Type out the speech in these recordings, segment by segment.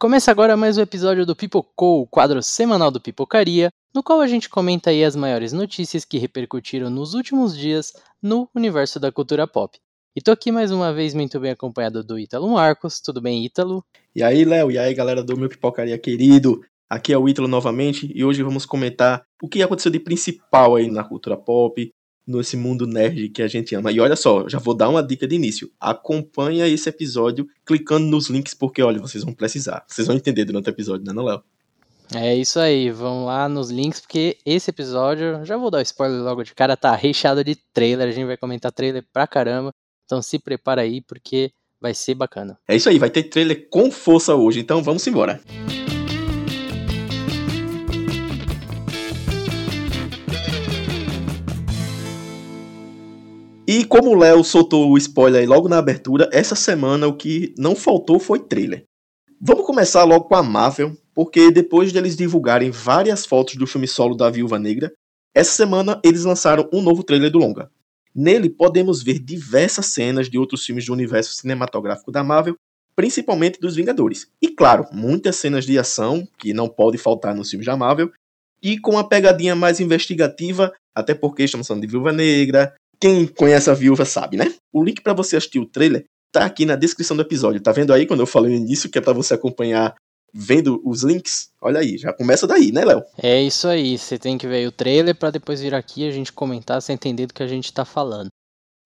Começa agora mais um episódio do Pipocou, o quadro semanal do Pipocaria, no qual a gente comenta aí as maiores notícias que repercutiram nos últimos dias no universo da cultura pop. E tô aqui mais uma vez muito bem acompanhado do Ítalo Marcos. Tudo bem, Ítalo? E aí, Léo? E aí, galera do meu Pipocaria querido? Aqui é o Ítalo novamente e hoje vamos comentar o que aconteceu de principal aí na cultura pop, nesse mundo nerd que a gente ama. E olha só, já vou dar uma dica de início. Acompanha esse episódio clicando nos links, porque olha, vocês vão precisar. Vocês vão entender durante o episódio, né, não, Léo? É isso aí, vão lá nos links, porque esse episódio, já vou dar o spoiler logo de cara, tá recheado de trailer, a gente vai comentar trailer pra caramba, então se prepara aí, porque vai ser bacana. É isso aí, vai ter trailer com força hoje, então vamos embora. Música E como o Léo soltou o spoiler aí logo na abertura, essa semana o que não faltou foi trailer. Vamos começar logo com a Marvel, porque depois de eles divulgarem várias fotos do filme solo da Viúva Negra, essa semana eles lançaram um novo trailer do longa. Nele podemos ver diversas cenas de outros filmes do universo cinematográfico da Marvel, principalmente dos Vingadores. E claro, muitas cenas de ação, que não pode faltar nos filmes da Marvel, e com uma pegadinha mais investigativa, até porque estamos falando de Viúva Negra, quem conhece a viúva sabe, né? O link para você assistir o trailer tá aqui na descrição do episódio. Tá vendo aí quando eu falei no início que é para você acompanhar vendo os links? Olha aí, já começa daí, né, Léo? É isso aí, você tem que ver o trailer para depois vir aqui a gente comentar sem entender do que a gente tá falando.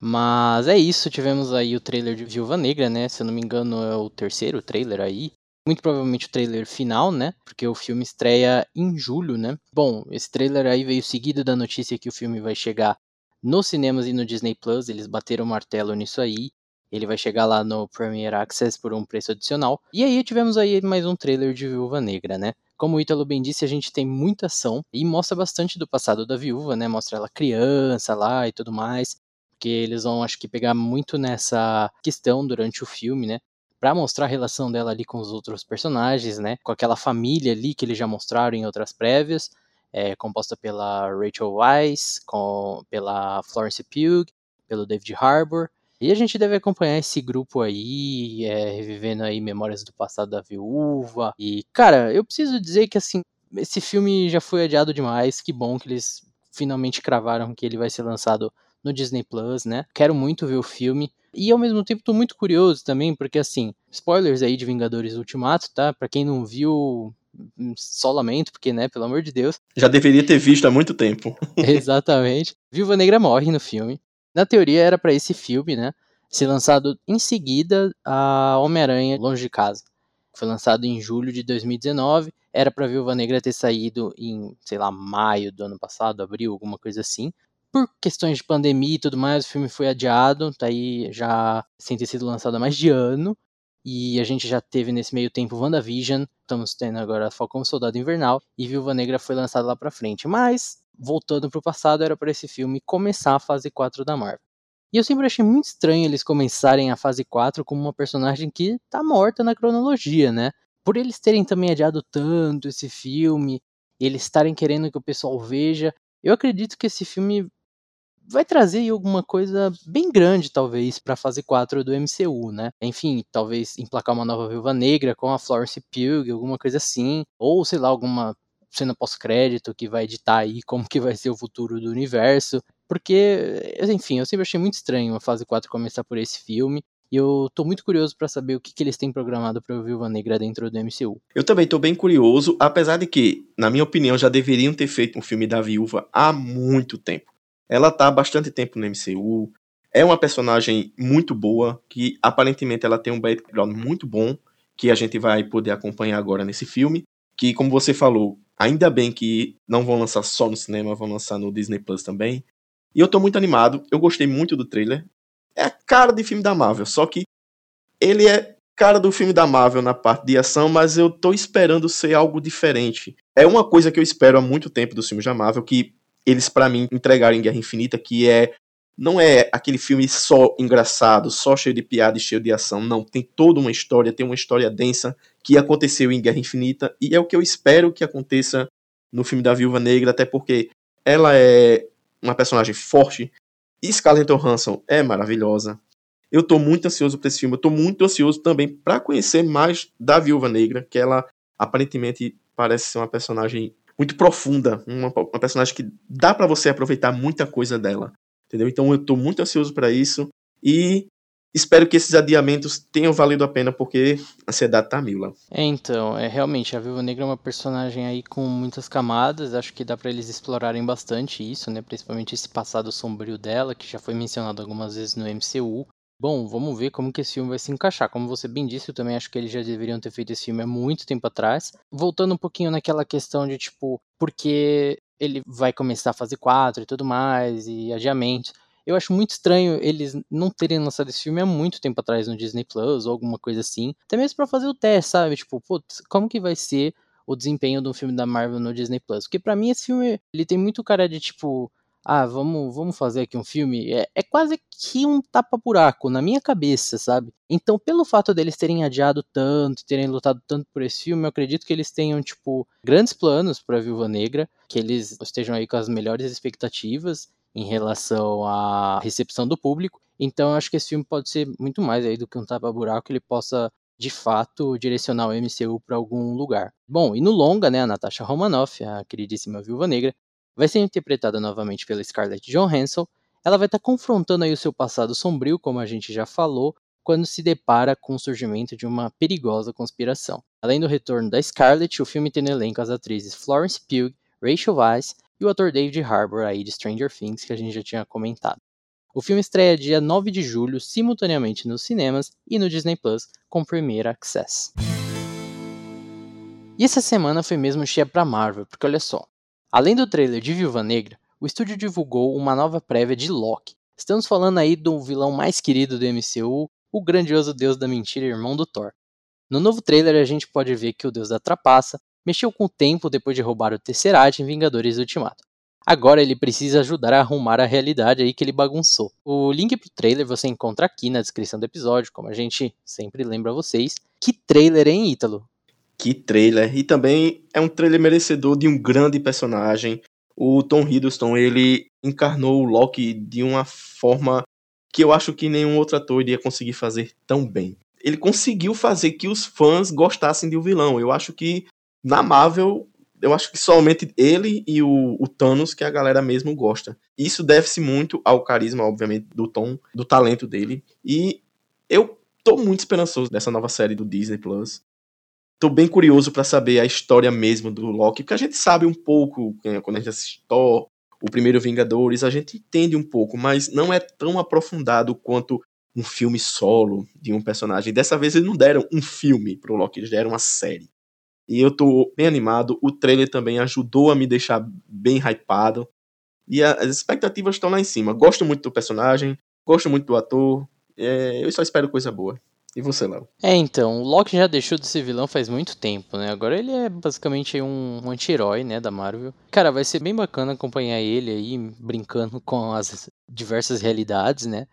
Mas é isso, tivemos aí o trailer de Viúva Negra, né? Se eu não me engano, é o terceiro trailer aí. Muito provavelmente o trailer final, né? Porque o filme estreia em julho, né? Bom, esse trailer aí veio seguido da notícia que o filme vai chegar nos cinemas e no Disney Plus, eles bateram o martelo nisso aí. Ele vai chegar lá no Premier Access por um preço adicional. E aí tivemos aí mais um trailer de Viúva Negra, né? Como o Ítalo bem disse, a gente tem muita ação e mostra bastante do passado da viúva, né? Mostra ela criança lá e tudo mais. Porque eles vão, acho que, pegar muito nessa questão durante o filme, né? Pra mostrar a relação dela ali com os outros personagens, né? Com aquela família ali que eles já mostraram em outras prévias é, composta pela Rachel Weisz, com, pela Florence Pugh, pelo David Harbour. E a gente deve acompanhar esse grupo aí, é, revivendo aí memórias do passado da viúva. E, cara, eu preciso dizer que, assim, esse filme já foi adiado demais. Que bom que eles finalmente cravaram que ele vai ser lançado no Disney Plus, né? Quero muito ver o filme. E ao mesmo tempo tô muito curioso também, porque assim, spoilers aí de Vingadores Ultimato, tá? Para quem não viu, só lamento, porque, né, pelo amor de Deus. Já deveria ter visto há muito tempo. Exatamente. Viúva Negra morre no filme. Na teoria era para esse filme, né, ser lançado em seguida a Homem-Aranha Longe de Casa. Foi lançado em julho de 2019. Era para Viúva Negra ter saído em, sei lá, maio do ano passado, abril, alguma coisa assim. Por questões de pandemia e tudo mais, o filme foi adiado, tá aí já sem ter sido lançado há mais de ano. E a gente já teve nesse meio tempo WandaVision, estamos tendo agora Falcão Soldado Invernal e Viúva Negra foi lançado lá pra frente. Mas, voltando pro passado, era para esse filme começar a fase 4 da Marvel. E eu sempre achei muito estranho eles começarem a fase 4 com uma personagem que tá morta na cronologia, né? Por eles terem também adiado tanto esse filme, eles estarem querendo que o pessoal veja, eu acredito que esse filme vai trazer alguma coisa bem grande, talvez, para a fase 4 do MCU, né? Enfim, talvez emplacar uma nova Viúva Negra com a Florence Pugh, alguma coisa assim, ou sei lá, alguma cena pós-crédito que vai editar aí como que vai ser o futuro do universo, porque, enfim, eu sempre achei muito estranho a fase 4 começar por esse filme. E eu tô muito curioso para saber o que, que eles têm programado para Viúva Negra dentro do MCU. Eu também tô bem curioso, apesar de que, na minha opinião, já deveriam ter feito um filme da Viúva há muito tempo. Ela tá há bastante tempo no MCU. É uma personagem muito boa, que aparentemente ela tem um background muito bom, que a gente vai poder acompanhar agora nesse filme. Que, como você falou, ainda bem que não vão lançar só no cinema, vão lançar no Disney Plus também. E eu tô muito animado, eu gostei muito do trailer. É a cara de filme da Marvel, só que ele é cara do filme da Marvel na parte de ação, mas eu tô esperando ser algo diferente. É uma coisa que eu espero há muito tempo dos filmes da Marvel, que eles para mim entregaram em Guerra Infinita, que é não é aquele filme só engraçado, só cheio de piada e cheio de ação, não, tem toda uma história, tem uma história densa que aconteceu em Guerra Infinita e é o que eu espero que aconteça no filme da Viúva Negra, até porque ela é uma personagem forte e Scarlett Johansson é maravilhosa. Eu tô muito ansioso para esse filme. Eu tô muito ansioso também para conhecer mais da Viúva Negra, que ela aparentemente parece ser uma personagem muito profunda, uma, uma personagem que dá para você aproveitar muita coisa dela, entendeu? Então eu tô muito ansioso para isso e espero que esses adiamentos tenham valido a pena, porque a ansiedade tá mil lá. É, então, é realmente, a Viúva Negra é uma personagem aí com muitas camadas, acho que dá para eles explorarem bastante isso, né, principalmente esse passado sombrio dela, que já foi mencionado algumas vezes no MCU. Bom, vamos ver como que esse filme vai se encaixar. Como você bem disse, eu também acho que eles já deveriam ter feito esse filme há muito tempo atrás. Voltando um pouquinho naquela questão de, tipo, porque ele vai começar a fase 4 e tudo mais, e adiamentos. Eu acho muito estranho eles não terem lançado esse filme há muito tempo atrás no Disney Plus ou alguma coisa assim. Até mesmo para fazer o teste, sabe? Tipo, putz, como que vai ser o desempenho de um filme da Marvel no Disney Plus? Porque para mim esse filme, ele tem muito cara de tipo, ah, vamos, vamos fazer aqui um filme, é, é quase que um tapa-buraco na minha cabeça, sabe? Então, pelo fato deles terem adiado tanto, terem lutado tanto por esse filme, eu acredito que eles tenham, tipo, grandes planos para Viúva Negra, que eles estejam aí com as melhores expectativas em relação à recepção do público. Então eu acho que esse filme pode ser muito mais aí do que um tapa-buraco, ele possa de fato direcionar o MCU para algum lugar. Bom, e no longa, né, a Natasha Romanoff, a queridíssima Viúva Negra, vai ser interpretada novamente pela Scarlett Johansson. Ela vai estar tá confrontando aí o seu passado sombrio, como a gente já falou, quando se depara com o surgimento de uma perigosa conspiração. Além do retorno da Scarlett, o filme tem no elenco as atrizes Florence Pugh, Rachel Weisz e o ator David Harbour aí de Stranger Things, que a gente já tinha comentado. O filme estreia dia 9 de julho, simultaneamente nos cinemas e no Disney Plus, com Premier Access. E essa semana foi mesmo cheia pra Marvel, porque olha só. Além do trailer de Viúva Negra, o estúdio divulgou uma nova prévia de Loki. Estamos falando aí do vilão mais querido do MCU, o grandioso deus da mentira e irmão do Thor. No novo trailer a gente pode ver que o deus da trapaça mexeu com o tempo depois de roubar o Tesseract em Vingadores Ultimato. Agora ele precisa ajudar a arrumar a realidade aí que ele bagunçou. O link pro trailer você encontra aqui na descrição do episódio, como a gente sempre lembra vocês. Que trailer, hein, Ítalo? Que trailer! E também é um trailer merecedor de um grande personagem. O Tom Hiddleston, ele encarnou o Loki de uma forma que eu acho que nenhum outro ator iria conseguir fazer tão bem. Ele conseguiu fazer que os fãs gostassem de um vilão. Eu acho que na Marvel, eu acho que somente ele e o, o Thanos que a galera mesmo gosta. Isso deve-se muito ao carisma, obviamente, do Tom, do talento dele. E eu tô muito esperançoso dessa nova série do Disney Plus. Tô bem curioso para saber a história mesmo do Loki, porque a gente sabe um pouco, né, quando a gente assiste o primeiro Vingadores, a gente entende um pouco, mas não é tão aprofundado quanto um filme solo de um personagem. Dessa vez eles não deram um filme pro Loki, eles deram uma série. E eu tô bem animado. O trailer também ajudou a me deixar bem hypado. E as expectativas estão lá em cima. Gosto muito do personagem, gosto muito do ator. É, eu só espero coisa boa. E você, Léo? É, então, o Loki já deixou de ser vilão faz muito tempo, né? Agora ele é basicamente um, anti-herói, né, da Marvel. Cara, vai ser bem bacana acompanhar ele aí brincando com as diversas realidades, né?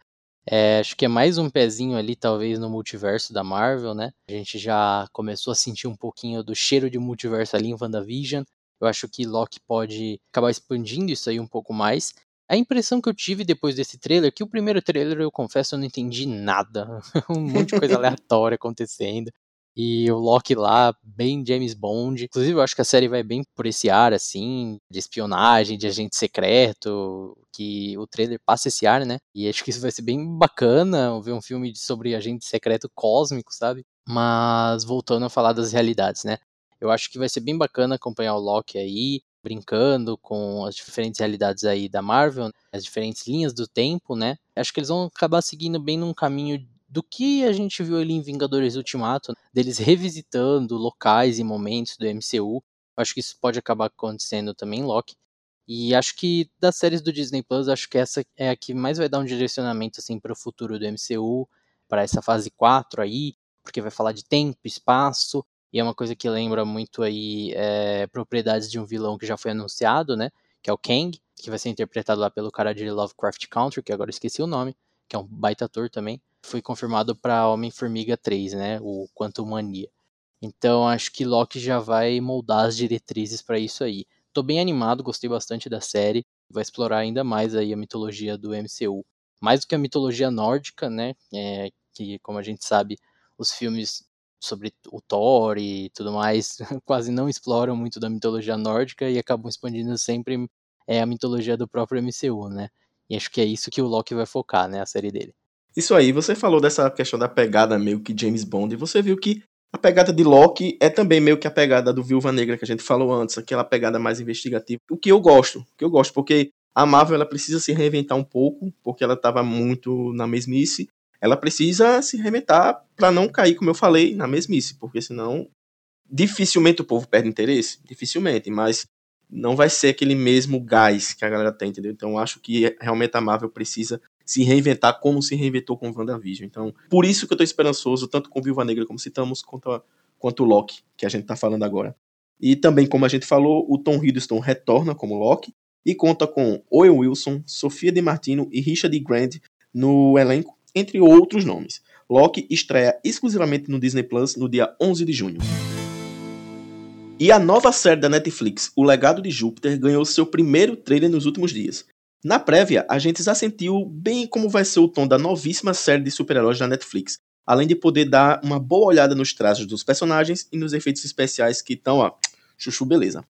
É, acho que é mais um pezinho ali, talvez, no multiverso da Marvel, né? A gente já começou a sentir um pouquinho do cheiro de multiverso ali em WandaVision. Eu acho que Loki pode acabar expandindo isso aí um pouco mais. A impressão que eu tive depois desse trailer, que o primeiro trailer, eu confesso, eu não entendi nada. um monte de coisa aleatória acontecendo. E o Loki lá, bem James Bond. Inclusive, eu acho que a série vai bem por esse ar, assim, de espionagem, de agente secreto, que o trailer passa esse ar, né? E acho que isso vai ser bem bacana, ver um filme sobre agente secreto cósmico, sabe? Mas voltando a falar das realidades, né? Eu acho que vai ser bem bacana acompanhar o Loki aí, brincando com as diferentes realidades aí da Marvel, as diferentes linhas do tempo, né? Acho que eles vão acabar seguindo bem num caminho do que a gente viu ali em Vingadores Ultimato, deles revisitando locais e momentos do MCU. Acho que isso pode acabar acontecendo também em Loki. E acho que das séries do Disney Plus, acho que essa é a que mais vai dar um direcionamento assim para o futuro do MCU, para essa fase 4 aí, porque vai falar de tempo, espaço, e é uma coisa que lembra muito aí é, propriedades de um vilão que já foi anunciado, né? Que é o Kang, que vai ser interpretado lá pelo cara de Lovecraft Country, que agora esqueci o nome, que é um baita ator também foi confirmado para Homem-Formiga 3, né? O Quantum Mania. Então acho que Loki já vai moldar as diretrizes para isso aí. Tô bem animado, gostei bastante da série. Vai explorar ainda mais aí a mitologia do MCU. mais do que a mitologia nórdica, né? É, que, como a gente sabe, os filmes sobre o Thor e tudo mais quase não exploram muito da mitologia nórdica e acabam expandindo sempre é, a mitologia do próprio MCU, né? E acho que é isso que o Loki vai focar, né? A série dele. Isso aí, você falou dessa questão da pegada meio que James Bond, e você viu que a pegada de Loki é também meio que a pegada do Viúva Negra que a gente falou antes, aquela pegada mais investigativa. O que eu gosto, o que eu gosto, porque a Marvel ela precisa se reinventar um pouco, porque ela estava muito na mesmice. Ela precisa se reinventar para não cair, como eu falei, na mesmice, porque senão dificilmente o povo perde interesse, dificilmente, mas não vai ser aquele mesmo gás que a galera tem, entendeu? Então acho que realmente a Marvel precisa se reinventar como se reinventou com WandaVision. Então, por isso que eu tô esperançoso, tanto com Viúva Negra, como citamos, quanto, quanto o Loki, que a gente tá falando agora. E também, como a gente falou, o Tom Hiddleston retorna como Loki e conta com Owen Wilson, Sofia de Martino e Richard Grant no elenco, entre outros nomes. Loki estreia exclusivamente no Disney Plus no dia 11 de junho. E a nova série da Netflix, O Legado de Júpiter, ganhou seu primeiro trailer nos últimos dias. Na prévia, a gente já sentiu bem como vai ser o tom da novíssima série de super-heróis da Netflix, além de poder dar uma boa olhada nos trajes dos personagens e nos efeitos especiais que estão, ó, chuchu beleza.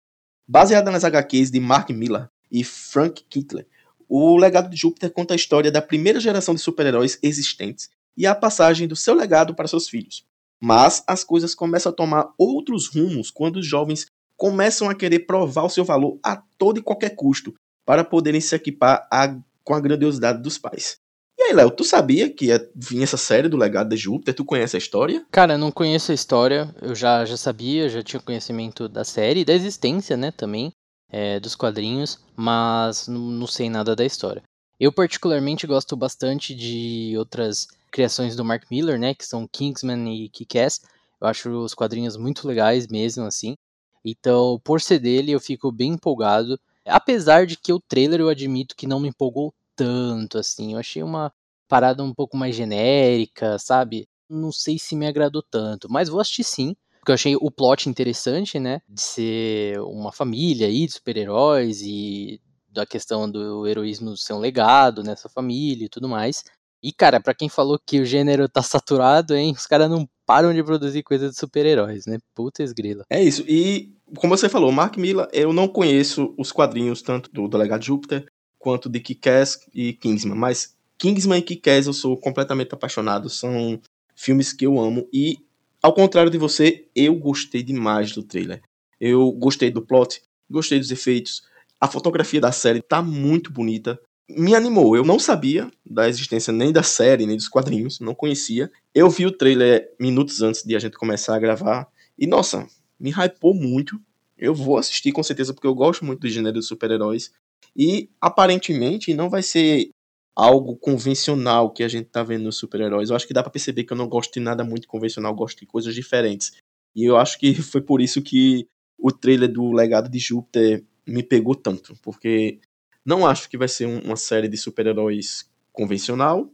Baseada nas HQs de Mark Millar e Frank Kittle, o Legado de Júpiter conta a história da primeira geração de super-heróis existentes e a passagem do seu legado para seus filhos. Mas as coisas começam a tomar outros rumos quando os jovens começam a querer provar o seu valor a todo e qualquer custo, para poderem se equipar a, com a grandiosidade dos pais. E aí, Léo, tu sabia que ia vir essa série do Legado de Júpiter? Tu conhece a história? Cara, eu não conheço a história. Eu já, já sabia, já tinha conhecimento da série, da existência, né, também, é, dos quadrinhos, mas não, sei nada da história. Eu particularmente gosto bastante de outras criações do Mark Miller, né, que são Kingsman e Kick-Ass. Eu acho os quadrinhos muito legais mesmo, assim. Então, por ser dele, eu fico bem empolgado. Apesar de que o trailer eu admito que não me empolgou tanto, assim. Eu achei uma parada um pouco mais genérica, sabe? Não sei se me agradou tanto, mas vou assistir sim. Porque eu achei o plot interessante, né? De ser uma família aí de super-heróis e da questão do heroísmo ser um legado nessa família e tudo mais. E, cara, para quem falou que o gênero tá saturado, hein? Os caras não param de produzir coisa de super-heróis, né? Puta esgrila. É isso. E como você falou, Mark Miller, eu não conheço os quadrinhos tanto do Delegado Júpiter quanto de Kick-Ass e Kingsman, mas Kingsman e Kick-Ass eu sou completamente apaixonado, são filmes que eu amo e ao contrário de você, eu gostei demais do trailer. Eu gostei do plot, gostei dos efeitos, a fotografia da série tá muito bonita. Me animou. Eu não sabia da existência nem da série, nem dos quadrinhos, não conhecia. Eu vi o trailer minutos antes de a gente começar a gravar e nossa, me hypou muito. Eu vou assistir com certeza, porque eu gosto muito do gênero de super-heróis. E aparentemente não vai ser algo convencional que a gente tá vendo nos super-heróis. Eu acho que dá para perceber que eu não gosto de nada muito convencional, gosto de coisas diferentes. E eu acho que foi por isso que o trailer do Legado de Júpiter me pegou tanto, porque não acho que vai ser uma série de super-heróis convencional,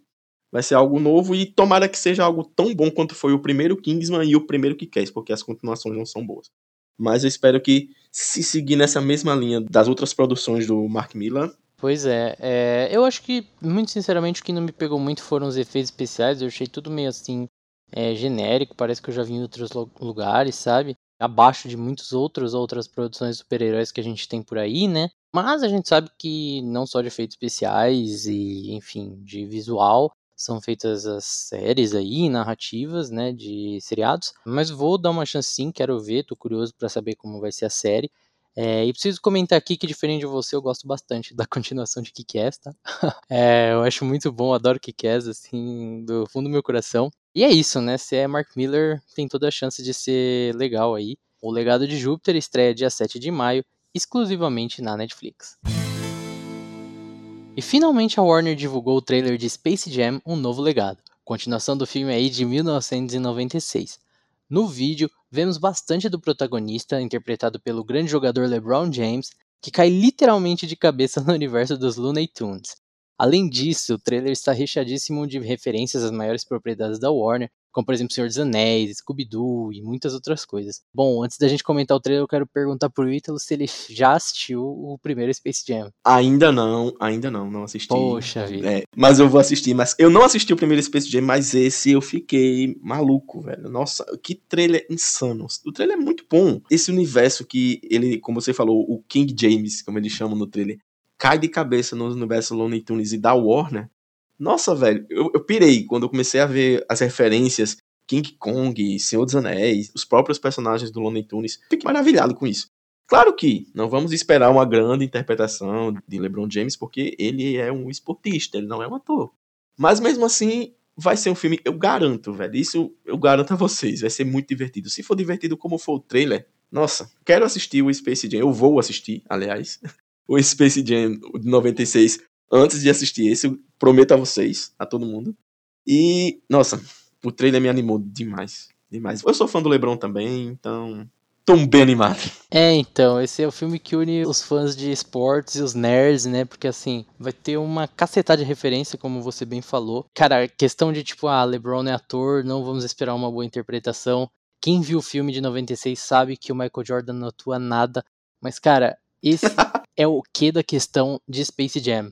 vai ser algo novo e tomara que seja algo tão bom quanto foi o primeiro Kingsman e o primeiro Kick-Ass, porque as continuações não são boas. Mas eu espero que se seguir nessa mesma linha das outras produções do Mark Millar. Pois é, é, eu acho que, muito sinceramente, o que não me pegou muito foram os efeitos especiais, eu achei tudo meio assim, é, genérico, parece que eu já vi em outros lugares, sabe? Abaixo de muitas outras outras produções de super-heróis que a gente tem por aí, né? Mas a gente sabe que não só de efeitos especiais e, enfim, de visual, são feitas as séries aí, narrativas, né, de seriados. Mas vou dar uma chance sim, quero ver, tô curioso para saber como vai ser a série. É, e preciso comentar aqui que, diferente de você, eu gosto bastante da continuação de Kick-Ass, tá? É, eu acho muito bom, adoro Kick-Ass, assim, do fundo do meu coração. E é isso, né? Se é Mark Miller, tem toda a chance de ser legal aí. O Legado de Júpiter estreia dia 7 de maio, exclusivamente na Netflix. E finalmente a Warner divulgou o trailer de Space Jam Um Novo Legado, continuação do filme aí de 1996. No vídeo, vemos bastante do protagonista, interpretado pelo grande jogador LeBron James, que cai literalmente de cabeça no universo dos Looney Tunes. Além disso, o trailer está recheadíssimo de referências às maiores propriedades da Warner, como por exemplo Senhor dos Anéis, Scooby-Doo e muitas outras coisas. Bom, antes da gente comentar o trailer, eu quero perguntar pro Ítalo se ele já assistiu o primeiro Space Jam. Ainda não, ainda não, não assisti. Poxa vida. É, mas eu vou assistir, mas eu não assisti o primeiro Space Jam, mas esse eu fiquei maluco, velho. Nossa, que trailer insano. O trailer é muito bom. Esse universo que ele, como você falou, o King James, como eles chamam no trailer, cai de cabeça no universo Looney Tunes e da Warner, nossa, velho, eu, eu pirei quando eu comecei a ver as referências King Kong, Senhor dos Anéis, os próprios personagens do Looney Tunes. Fiquei maravilhado com isso. Claro que não vamos esperar uma grande interpretação de LeBron James, porque ele é um esportista, ele não é um ator. Mas mesmo assim, vai ser um filme, eu garanto, velho. Isso eu garanto a vocês, vai ser muito divertido. Se for divertido como foi o trailer, nossa, quero assistir o Space Jam. Eu vou assistir, aliás, o Space Jam de 96 antes de assistir esse, eu prometo a vocês, a todo mundo. E, nossa, o trailer me animou demais. Demais. Eu sou fã do LeBron também, então. Tô bem animado. É, então, esse é o filme que une os fãs de esportes e os nerds, né? Porque assim, vai ter uma cacetada de referência, como você bem falou. Cara, questão de tipo, ah, LeBron é ator, não vamos esperar uma boa interpretação. Quem viu o filme de 96 sabe que o Michael Jordan não atua nada. Mas, cara, esse é o que da questão de Space Jam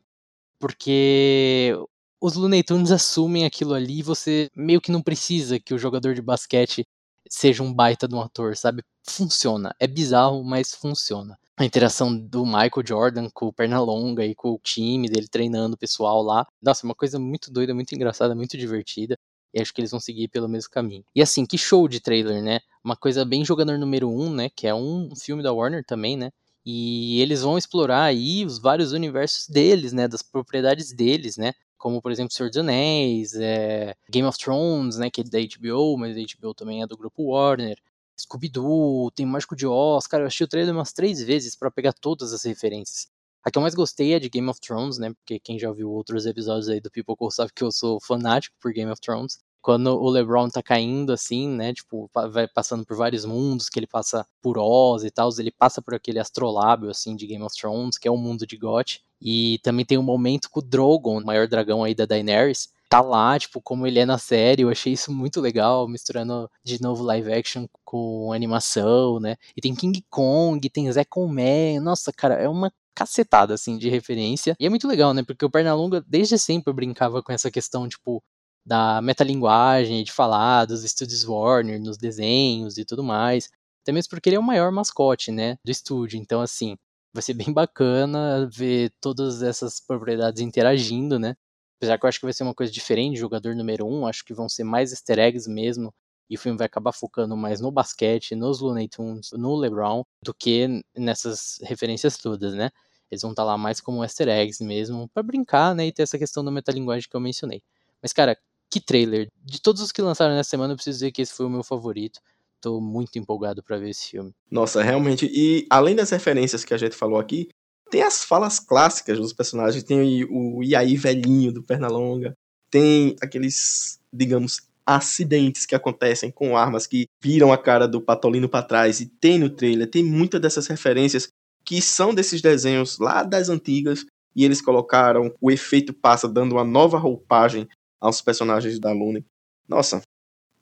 porque os Looney Tunes assumem aquilo ali e você meio que não precisa que o jogador de basquete seja um baita de um ator, sabe? Funciona. É bizarro, mas funciona. A interação do Michael Jordan com o Pernalonga e com o time dele treinando o pessoal lá. Nossa, uma coisa muito doida, muito engraçada, muito divertida. E acho que eles vão seguir pelo mesmo caminho. E assim, que show de trailer, né? Uma coisa bem jogador número um, né? Que é um filme da Warner também, né? E eles vão explorar aí os vários universos deles, né? Das propriedades deles, né? Como, por exemplo, Senhor dos Anéis, é, Game of Thrones, né? Que é da HBO, mas a HBO também é do grupo Warner. Scooby-Doo, tem Mágico de Oz. Cara, eu assisti o trailer umas três vezes para pegar todas as referências. A que eu mais gostei é de Game of Thrones, né? Porque quem já viu outros episódios aí do People sabe que eu sou fanático por Game of Thrones quando o LeBron tá caindo assim, né, tipo, vai passando por vários mundos, que ele passa por Oz e tal, ele passa por aquele astrolábio assim de Game of Thrones, que é o mundo de Goth, e também tem um momento com o Drogon, o maior dragão aí da Daenerys, tá lá, tipo, como ele é na série, eu achei isso muito legal, misturando de novo live action com animação, né, e tem King Kong, tem Zé Man, nossa, cara, é uma cacetada, assim, de referência. E é muito legal, né? Porque o Pernalonga desde sempre brincava com essa questão, tipo, da metalinguagem, de falar dos estúdios Warner, nos desenhos e tudo mais. Até mesmo porque ele é o maior mascote, né, do estúdio. Então, assim, vai ser bem bacana ver todas essas propriedades interagindo, né. Apesar que eu acho que vai ser uma coisa diferente, jogador número um, acho que vão ser mais easter eggs mesmo, e o filme vai acabar focando mais no basquete, nos Looney Tunes, no LeBron, do que nessas referências todas, né. Eles vão estar tá lá mais como easter eggs mesmo, para brincar, né, e ter essa questão da metalinguagem que eu mencionei. Mas, cara, que trailer. De todos os que lançaram nessa semana, eu preciso dizer que esse foi o meu favorito. Tô muito empolgado para ver esse filme. Nossa, realmente. E além das referências que a gente falou aqui, tem as falas clássicas dos personagens. Tem o Iaí velhinho do Pernalonga. Tem aqueles, digamos, acidentes que acontecem com armas que viram a cara do Patolino para trás. E tem no trailer, tem muitas dessas referências que são desses desenhos lá das antigas. E eles colocaram o efeito passa dando uma nova roupagem aos personagens da Lune. Nossa,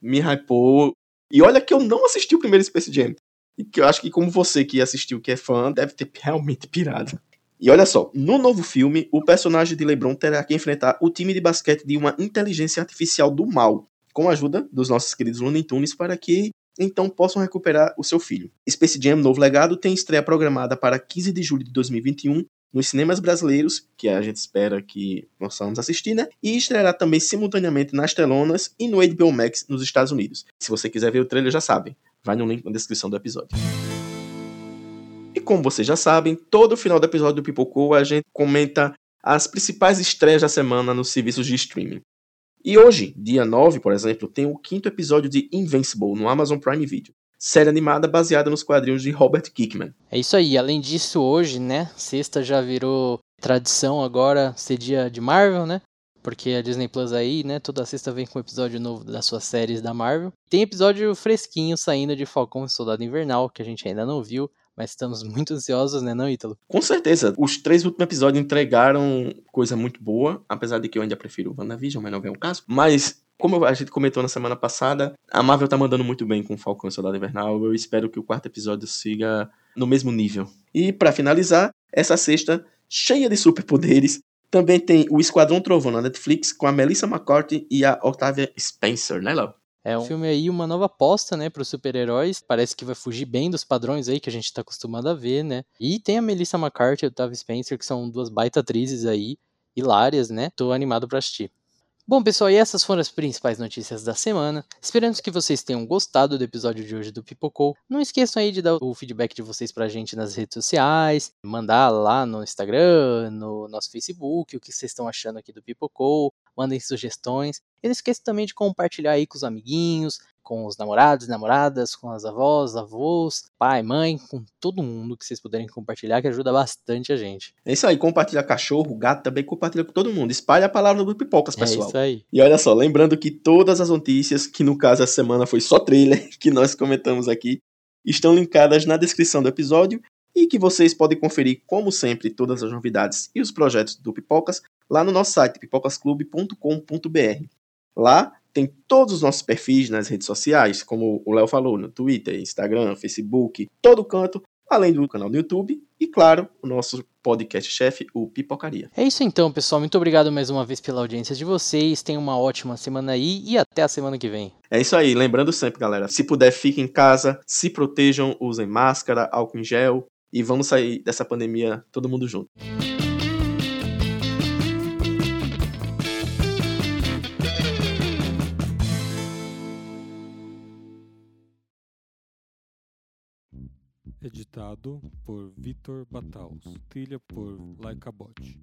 me hypou. E olha que eu não assisti o primeiro Space Jam. E que eu acho que, como você que assistiu, que é fã, deve ter realmente pirado. E olha só, no novo filme, o personagem de LeBron terá que enfrentar o time de basquete de uma inteligência artificial do mal, com a ajuda dos nossos queridos Looney Tunes, para que então possam recuperar o seu filho. Space Jam Novo Legado tem estreia programada para 15 de julho de 2021 nos cinemas brasileiros, que a gente espera que possamos assistir, né? E estreará também simultaneamente nas telonas e no HBO Max nos Estados Unidos. Se você quiser ver o trailer, já sabe. Vai no link na descrição do episódio. E como vocês já sabem, todo final do episódio do Pipocou a gente comenta as principais estreias da semana nos serviços de streaming. E hoje, dia 9, por exemplo, tem o quinto episódio de Invincible no Amazon Prime Video série animada baseada nos quadrinhos de Robert Kickman. É isso aí. Além disso, hoje, né, sexta já virou tradição agora ser dia de Marvel, né? Porque a Disney Plus aí, né, toda sexta vem com um episódio novo das suas séries da Marvel. Tem episódio fresquinho saindo de Falcão e Soldado Invernal, que a gente ainda não viu, mas estamos muito ansiosos, né, não, Ítalo? Com certeza. Os três últimos episódios entregaram coisa muito boa, apesar de que eu ainda prefiro o WandaVision, mas não vem o caso. Mas Como a gente comentou na semana passada, a Marvel tá mandando muito bem com o Falcão e Soldado Invernal. Eu espero que o quarto episódio siga no mesmo nível. E para finalizar, essa sexta cheia de superpoderes, também tem o Esquadrão Trovão na Netflix com a Melissa McCarthy e a Octavia Spencer, né, Léo? É um filme aí, uma nova aposta, né, para os super-heróis. Parece que vai fugir bem dos padrões aí que a gente tá acostumado a ver, né? E tem a Melissa McCarthy e o Octavia Spencer, que são duas baita atrizes aí, hilárias, né? Tô animado para assistir. Bom, pessoal, e essas foram as principais notícias da semana. Esperamos que vocês tenham gostado do episódio de hoje do Pipocou. Não esqueçam aí de dar o feedback de vocês pra gente nas redes sociais, mandar lá no Instagram, no nosso Facebook, o que vocês estão achando aqui do Pipocou. Mandem sugestões. E não esqueçam também de compartilhar aí com os amiguinhos, com os namorados, namoradas, com as avós, avós, pai, mãe, com todo mundo que vocês puderem compartilhar, que ajuda bastante a gente. É isso aí, compartilha cachorro, gato, também compartilha com todo mundo. Espalha a palavra do Pipocas, pessoal. É isso aí. E olha só, lembrando que todas as notícias, que no caso essa semana foi só trailer, que nós comentamos aqui, estão linkadas na descrição do episódio e que vocês podem conferir, como sempre, todas as novidades e os projetos do Pipocas lá no nosso site, pipocasclube.com.br. Lá tem todos os nossos perfis nas redes sociais, como o Léo falou, no Twitter, Instagram, Facebook, todo canto, além do canal do YouTube e, claro, o nosso podcast-chefe, o Pipocaria. É isso então, pessoal. Muito obrigado mais uma vez pela audiência de vocês. Tenham uma ótima semana aí e até a semana que vem. É isso aí. Lembrando sempre, galera, se puder, fiquem em casa, se protejam, usem máscara, álcool em gel e vamos sair dessa pandemia todo mundo junto. Editado por Vitor Bataus. Trilha por Laika Bot.